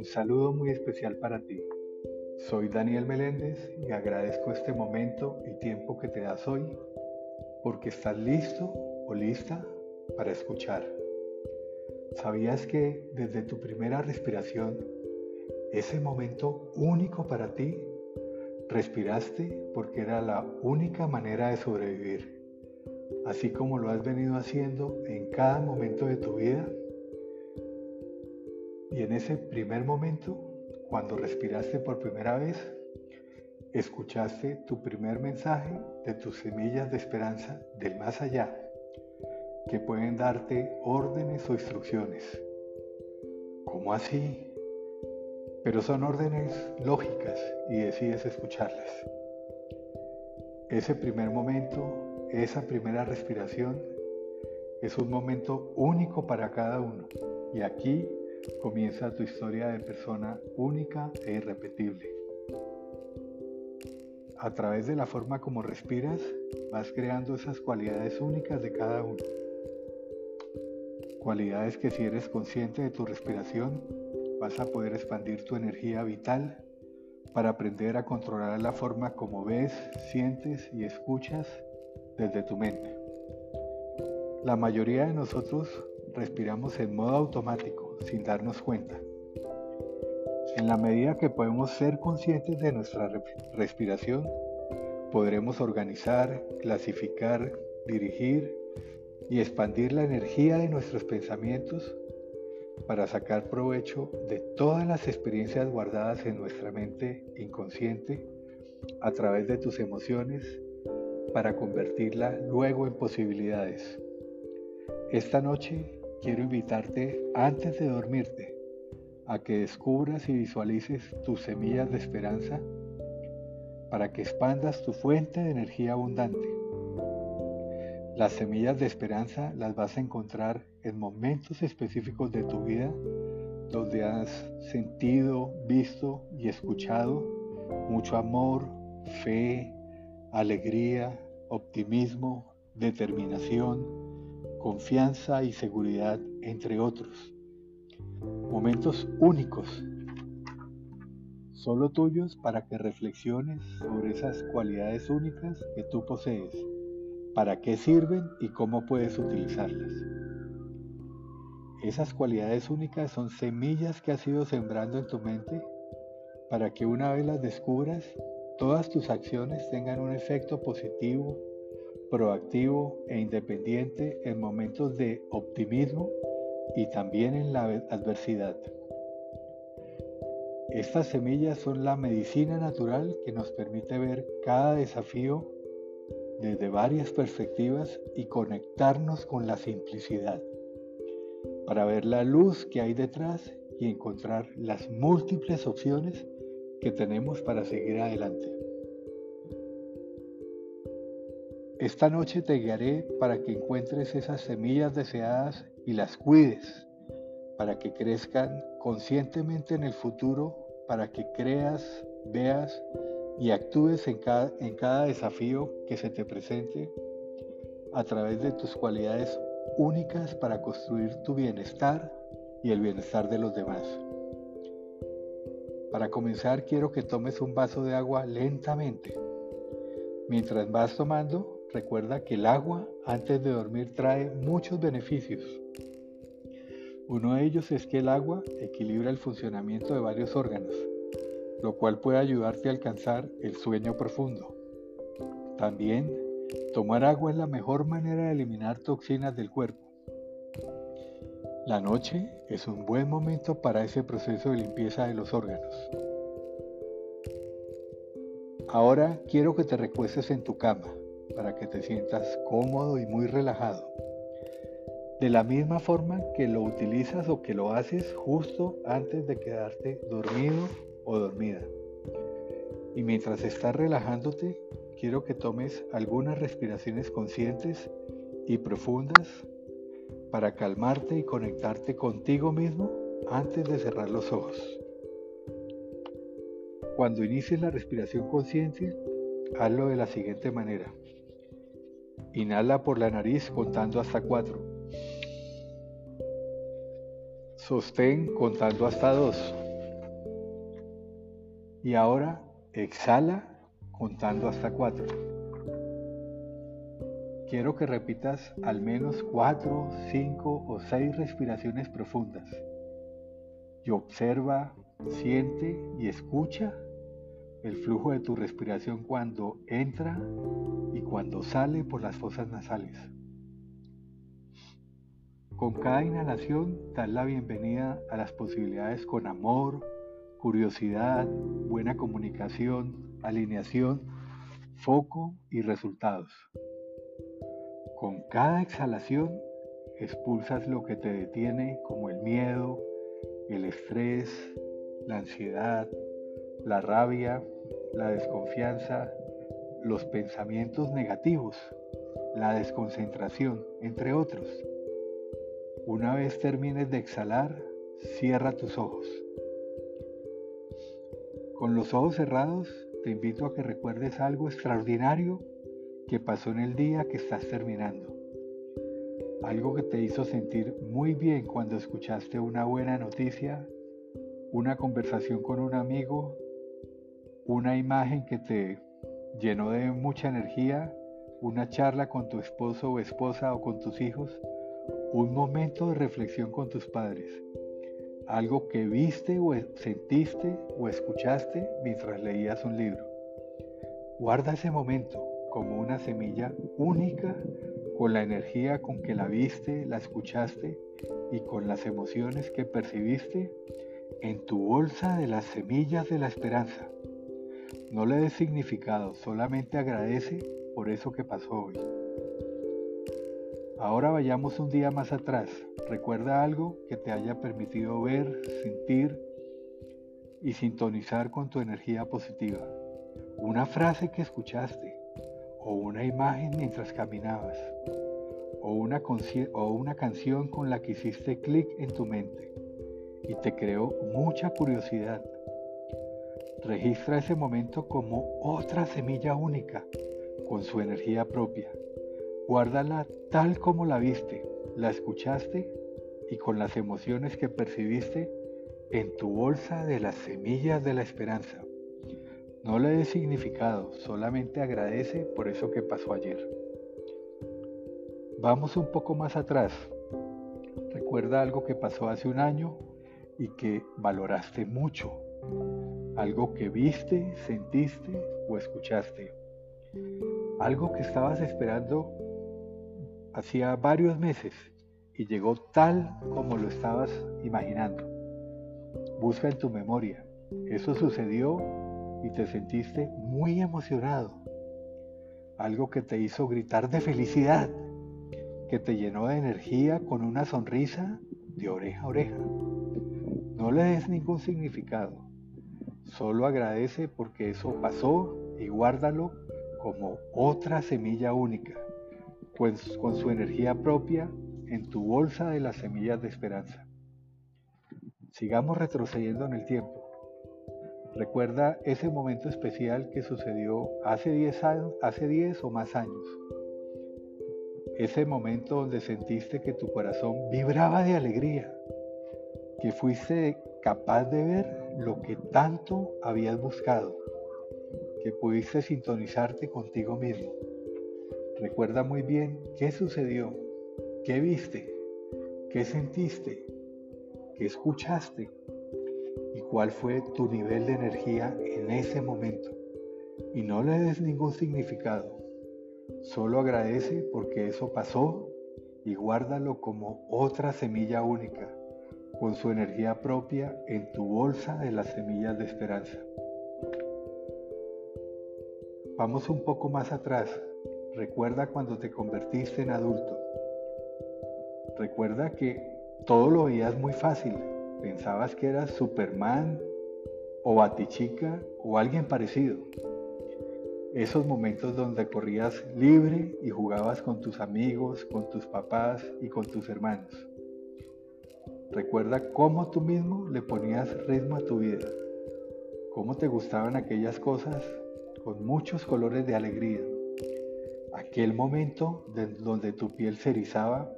un saludo muy especial para ti. Soy Daniel Meléndez y agradezco este momento y tiempo que te das hoy porque estás listo o lista para escuchar. ¿Sabías que desde tu primera respiración, ese momento único para ti, respiraste porque era la única manera de sobrevivir? Así como lo has venido haciendo en cada momento de tu vida y en ese primer momento, cuando respiraste por primera vez, escuchaste tu primer mensaje de tus semillas de esperanza del más allá, que pueden darte órdenes o instrucciones. ¿Cómo así? Pero son órdenes lógicas y decides escucharlas. Ese primer momento, esa primera respiración, es un momento único para cada uno. Y aquí comienza tu historia de persona única e irrepetible. A través de la forma como respiras, vas creando esas cualidades únicas de cada uno. Cualidades que si eres consciente de tu respiración, vas a poder expandir tu energía vital para aprender a controlar la forma como ves, sientes y escuchas desde tu mente. La mayoría de nosotros respiramos en modo automático sin darnos cuenta. En la medida que podemos ser conscientes de nuestra respiración, podremos organizar, clasificar, dirigir y expandir la energía de nuestros pensamientos para sacar provecho de todas las experiencias guardadas en nuestra mente inconsciente a través de tus emociones para convertirla luego en posibilidades. Esta noche quiero invitarte antes de dormirte a que descubras y visualices tus semillas de esperanza para que expandas tu fuente de energía abundante. Las semillas de esperanza las vas a encontrar en momentos específicos de tu vida donde has sentido, visto y escuchado mucho amor, fe, alegría, optimismo, determinación, confianza y seguridad, entre otros. Momentos únicos, solo tuyos para que reflexiones sobre esas cualidades únicas que tú posees, para qué sirven y cómo puedes utilizarlas. Esas cualidades únicas son semillas que has ido sembrando en tu mente para que una vez las descubras, todas tus acciones tengan un efecto positivo proactivo e independiente en momentos de optimismo y también en la adversidad. Estas semillas son la medicina natural que nos permite ver cada desafío desde varias perspectivas y conectarnos con la simplicidad para ver la luz que hay detrás y encontrar las múltiples opciones que tenemos para seguir adelante. Esta noche te guiaré para que encuentres esas semillas deseadas y las cuides, para que crezcan conscientemente en el futuro, para que creas, veas y actúes en cada, en cada desafío que se te presente a través de tus cualidades únicas para construir tu bienestar y el bienestar de los demás. Para comenzar quiero que tomes un vaso de agua lentamente. Mientras vas tomando, Recuerda que el agua antes de dormir trae muchos beneficios. Uno de ellos es que el agua equilibra el funcionamiento de varios órganos, lo cual puede ayudarte a alcanzar el sueño profundo. También, tomar agua es la mejor manera de eliminar toxinas del cuerpo. La noche es un buen momento para ese proceso de limpieza de los órganos. Ahora quiero que te recuestes en tu cama para que te sientas cómodo y muy relajado. De la misma forma que lo utilizas o que lo haces justo antes de quedarte dormido o dormida. Y mientras estás relajándote, quiero que tomes algunas respiraciones conscientes y profundas para calmarte y conectarte contigo mismo antes de cerrar los ojos. Cuando inicies la respiración consciente, hazlo de la siguiente manera. Inhala por la nariz contando hasta 4. Sostén contando hasta 2. Y ahora exhala contando hasta cuatro. Quiero que repitas al menos cuatro, cinco o seis respiraciones profundas. Y observa, siente y escucha el flujo de tu respiración cuando entra y cuando sale por las fosas nasales. Con cada inhalación, das la bienvenida a las posibilidades con amor, curiosidad, buena comunicación, alineación, foco y resultados. Con cada exhalación, expulsas lo que te detiene como el miedo, el estrés, la ansiedad, la rabia, la desconfianza, los pensamientos negativos, la desconcentración, entre otros. Una vez termines de exhalar, cierra tus ojos. Con los ojos cerrados, te invito a que recuerdes algo extraordinario que pasó en el día que estás terminando. Algo que te hizo sentir muy bien cuando escuchaste una buena noticia, una conversación con un amigo, una imagen que te llenó de mucha energía, una charla con tu esposo o esposa o con tus hijos un momento de reflexión con tus padres, algo que viste o sentiste o escuchaste mientras leías un libro. Guarda ese momento como una semilla única con la energía con que la viste, la escuchaste y con las emociones que percibiste en tu bolsa de las semillas de la esperanza. No le des significado, solamente agradece por eso que pasó hoy. Ahora vayamos un día más atrás. Recuerda algo que te haya permitido ver, sentir y sintonizar con tu energía positiva. Una frase que escuchaste o una imagen mientras caminabas o una, canción con la que hiciste clic en tu mente y te creó mucha curiosidad. Registra ese momento como otra semilla única con su energía propia Guárdala tal como la viste, la escuchaste y con las emociones que percibiste en tu bolsa de las semillas de la esperanza. No le des significado, solamente agradece por eso que pasó ayer. Vamos un poco más atrás. Recuerda algo que pasó hace un año y que valoraste mucho. Algo que viste, sentiste o escuchaste. Algo que estabas esperando hacía varios meses y llegó tal como lo estabas imaginando. Busca en tu memoria. Eso sucedió y te sentiste muy emocionado. Algo que te hizo gritar de felicidad, que te llenó de energía con una sonrisa de oreja a oreja. No le des ningún significado. Solo agradece porque eso pasó y guárdalo como otra semilla única pues con su energía propia en tu bolsa de las semillas de esperanza. Sigamos retrocediendo en el tiempo. Recuerda ese momento especial que sucedió hace 10 años, hace 10 o más años. Ese momento donde sentiste que tu corazón vibraba de alegría, que fuiste capaz de ver lo que tanto habías buscado, que pudiste sintonizarte contigo mismo. Recuerda muy bien qué sucedió, qué viste, qué sentiste, qué escuchaste y cuál fue tu nivel de energía en ese momento. Y no le des ningún significado. Solo agradece porque eso pasó y guárdalo como otra semilla única, con su energía propia en tu bolsa de las semillas de esperanza. Vamos un poco más atrás Recuerda cuando te convertiste en adulto. Recuerda que todo lo veías muy fácil. Pensabas que eras Superman o Batichica o alguien parecido. Esos momentos donde corrías libre y jugabas con tus amigos, con tus papás y con tus hermanos. Recuerda cómo tú mismo le ponías ritmo a tu vida, cómo te gustaban aquellas cosas con muchos colores de alegría aquel momento donde tu piel se erizaba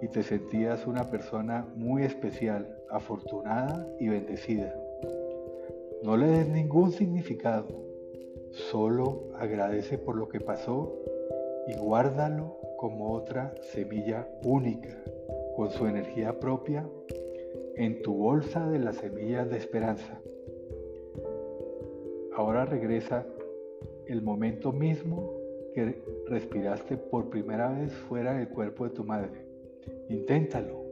y te sentías una persona muy especial, afortunada y bendecida. No le des ningún significado, solo agradece por lo que pasó y guárdalo como otra semilla única, con su energía propia, en tu bolsa de las semillas de esperanza. Ahora regresa el momento mismo que respiraste por primera vez fuera del cuerpo de tu madre. Inténtalo.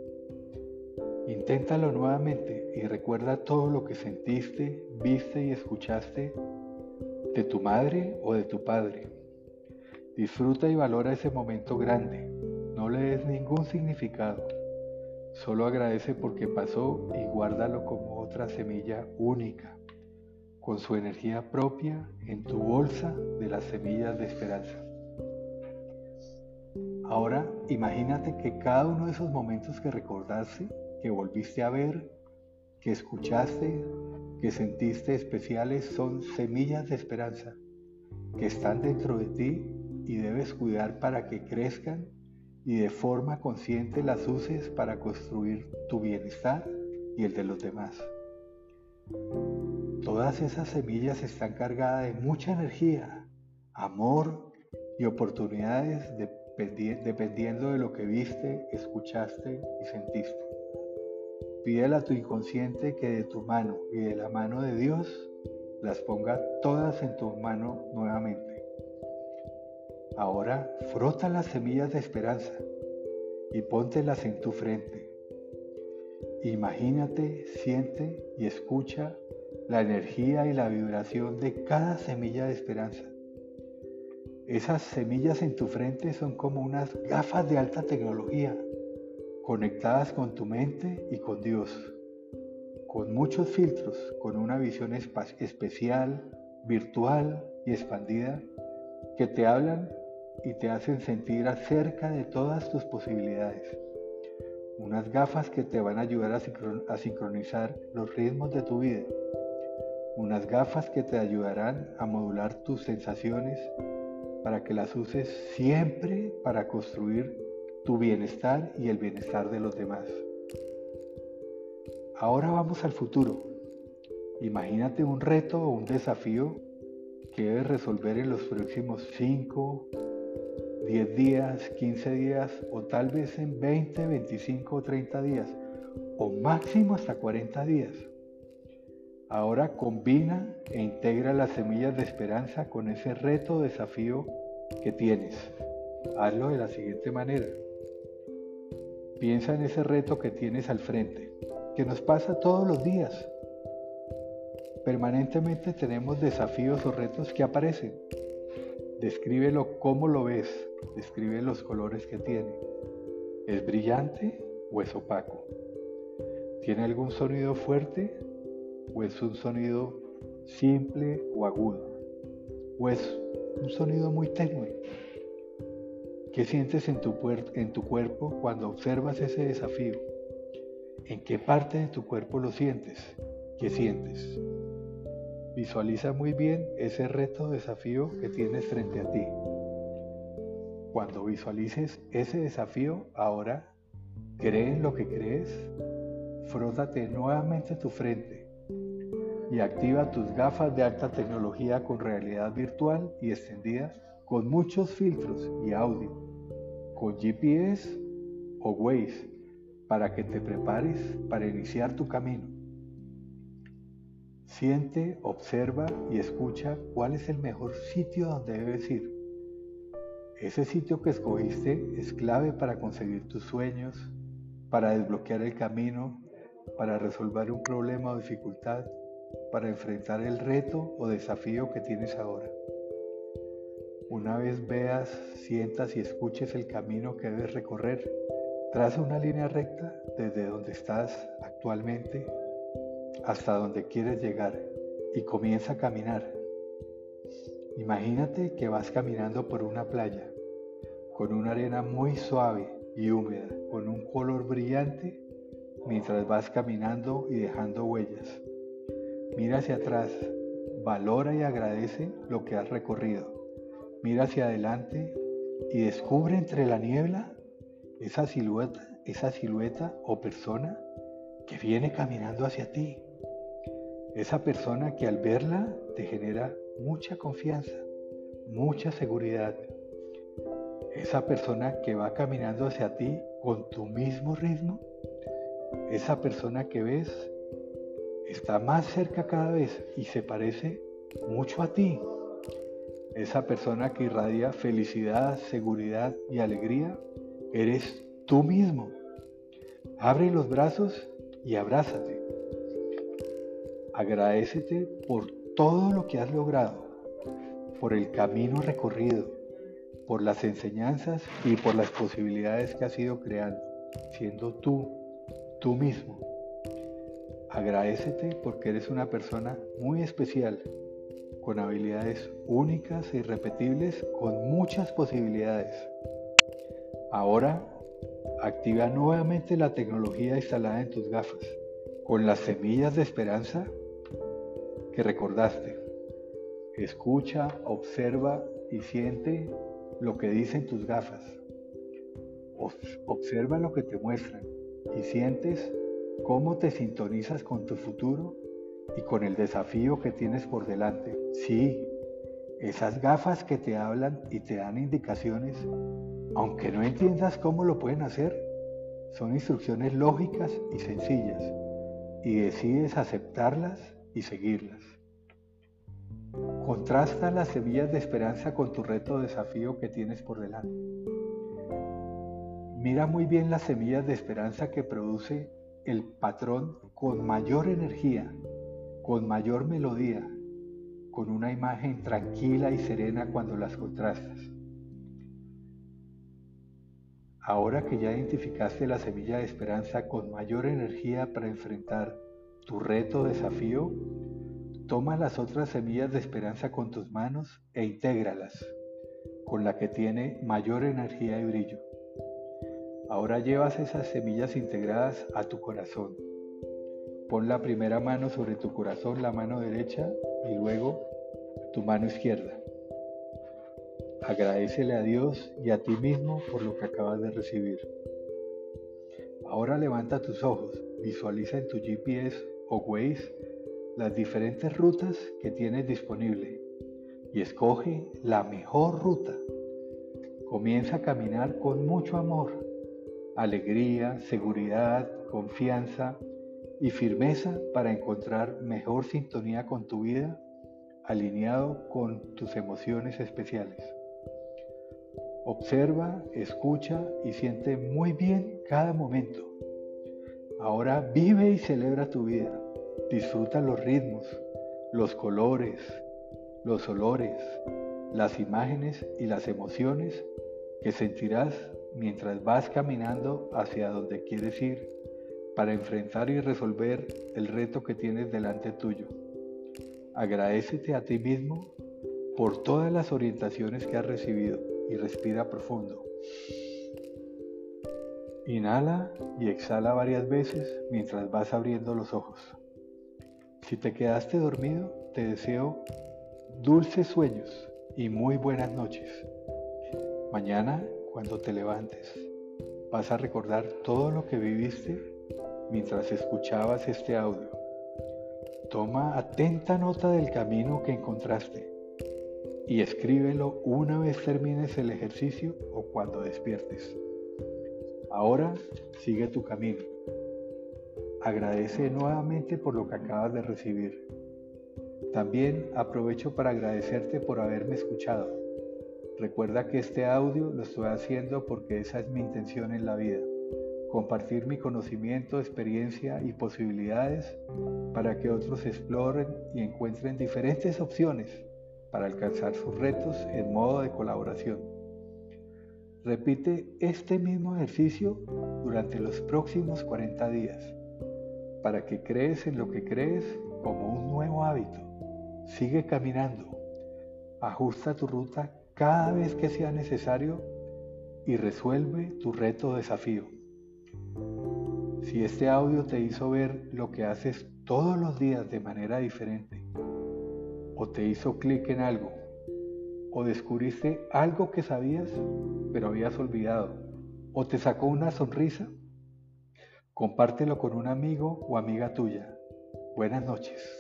Inténtalo nuevamente y recuerda todo lo que sentiste, viste y escuchaste de tu madre o de tu padre. Disfruta y valora ese momento grande. No le des ningún significado. Solo agradece porque pasó y guárdalo como otra semilla única, con su energía propia en tu bolsa de las semillas de esperanza. Ahora imagínate que cada uno de esos momentos que recordaste, que volviste a ver, que escuchaste, que sentiste especiales son semillas de esperanza que están dentro de ti y debes cuidar para que crezcan y de forma consciente las uses para construir tu bienestar y el de los demás. Todas esas semillas están cargadas de mucha energía, amor y oportunidades dependiendo de lo que viste, escuchaste y sentiste. Pídele a tu inconsciente que de tu mano y de la mano de Dios las ponga todas en tu mano nuevamente. Ahora frota las semillas de esperanza y póntelas en tu frente. Imagínate, siente y escucha la energía y la vibración de cada semilla de esperanza. Esas semillas en tu frente son como unas gafas de alta tecnología conectadas con tu mente y con Dios, con muchos filtros, con una visión especial, virtual y expandida que te hablan y te hacen sentir acerca de todas tus posibilidades. Unas gafas que te van a ayudar a, sincronizar los ritmos de tu vida. Unas gafas que te ayudarán a modular tus sensaciones para que las uses siempre para construir tu bienestar y el bienestar de los demás. Ahora vamos al futuro. Imagínate un reto o un desafío que debes resolver en los próximos 5, 10 días, 15 días o tal vez en 20, 25 o 30 días o máximo hasta 40 días. Ahora combina e integra las semillas de esperanza con ese reto desafío que tienes. Hazlo de la siguiente manera. Piensa en ese reto que tienes al frente, que nos pasa todos los días. Permanentemente tenemos desafíos o retos que aparecen. Descríbelo cómo lo ves, describe los colores que tiene. ¿Es brillante o es opaco? ¿Tiene algún sonido fuerte o es un sonido simple o agudo? ¿O es un sonido muy tenue? ¿Qué sientes en tu, en tu cuerpo cuando observas ese desafío? ¿En qué parte de tu cuerpo lo sientes? ¿Qué sientes? Visualiza muy bien ese reto o desafío que tienes frente a ti. Cuando visualices ese desafío, ahora cree en lo que crees, frótate nuevamente tu frente y activa tus gafas de alta tecnología con realidad virtual y extendida con muchos filtros y audio, con GPS o Waze, para que te prepares para iniciar tu camino. Siente, observa y escucha cuál es el mejor sitio donde debes ir. Ese sitio que escogiste es clave para conseguir tus sueños, para desbloquear el camino, para resolver un problema o dificultad, para enfrentar el reto o desafío que tienes ahora. Una vez veas, sientas y escuches el camino que debes recorrer, traza una línea recta desde donde estás actualmente hasta donde quieres llegar y comienza a caminar. Imagínate que vas caminando por una playa con una arena muy suave y húmeda, con un color brillante mientras vas caminando y dejando huellas. Mira hacia atrás, valora y agradece lo que has recorrido Mira hacia adelante y descubre entre la niebla esa silueta, esa silueta o persona que viene caminando hacia ti. Esa persona que al verla te genera mucha confianza, mucha seguridad. Esa persona que va caminando hacia ti con tu mismo ritmo. Esa persona que ves está más cerca cada vez y se parece mucho a ti. Esa persona que irradia felicidad, seguridad y alegría, eres tú mismo. Abre los brazos y abrázate. Agradecete por todo lo que has logrado, por el camino recorrido, por las enseñanzas y por las posibilidades que has ido creando, siendo tú, tú mismo. Agradecete porque eres una persona muy especial, con habilidades únicas e irrepetibles, con muchas posibilidades. Ahora, activa nuevamente la tecnología instalada en tus gafas, con las semillas de esperanza que recordaste. Escucha, observa y siente lo que dicen tus gafas. Observa lo que te muestran y sientes cómo te sintonizas con tu futuro y con el desafío que tienes por delante. Sí, esas gafas que te hablan y te dan indicaciones, aunque no entiendas cómo lo pueden hacer, son instrucciones lógicas y sencillas y decides aceptarlas y seguirlas. Contrasta las semillas de esperanza con tu reto o desafío que tienes por delante. Mira muy bien las semillas de esperanza que produce el patrón con mayor energía, con mayor melodía, con una imagen tranquila y serena cuando las contrastas. Ahora que ya identificaste la semilla de esperanza con mayor energía para enfrentar tu reto o desafío, toma las otras semillas de esperanza con tus manos e intégralas, con la que tiene mayor energía y brillo. Ahora llevas esas semillas integradas a tu corazón. Pon la primera mano sobre tu corazón, la mano derecha, y luego tu mano izquierda. Agradecele a Dios y a ti mismo por lo que acabas de recibir. Ahora levanta tus ojos, visualiza en tu GPS o Waze las diferentes rutas que tienes disponible y escoge la mejor ruta. Comienza a caminar con mucho amor, alegría, seguridad, confianza y firmeza para encontrar mejor sintonía con tu vida alineado con tus emociones especiales. Observa, escucha y siente muy bien cada momento. Ahora vive y celebra tu vida. Disfruta los ritmos, los colores, los olores, las imágenes y las emociones que sentirás mientras vas caminando hacia donde quieres ir para enfrentar y resolver el reto que tienes delante tuyo. Agradecete a ti mismo por todas las orientaciones que has recibido y respira profundo. Inhala y exhala varias veces mientras vas abriendo los ojos. Si te quedaste dormido, te deseo dulces sueños y muy buenas noches. Mañana, cuando te levantes, vas a recordar todo lo que viviste mientras escuchabas este audio. Toma atenta nota del camino que encontraste y escríbelo una vez termines el ejercicio o cuando despiertes. Ahora sigue tu camino. Agradece nuevamente por lo que acabas de recibir. También aprovecho para agradecerte por haberme escuchado. Recuerda que este audio lo estoy haciendo porque esa es mi intención en la vida. Compartir mi conocimiento, experiencia y posibilidades para que otros exploren y encuentren diferentes opciones para alcanzar sus retos en modo de colaboración. Repite este mismo ejercicio durante los próximos 40 días para que crees en lo que crees como un nuevo hábito. Sigue caminando. Ajusta tu ruta cada vez que sea necesario y resuelve tu reto o desafío. Si este audio te hizo ver lo que haces todos los días de manera diferente, o te hizo clic en algo, o descubriste algo que sabías pero habías olvidado, o te sacó una sonrisa, compártelo con un amigo o amiga tuya. Buenas noches.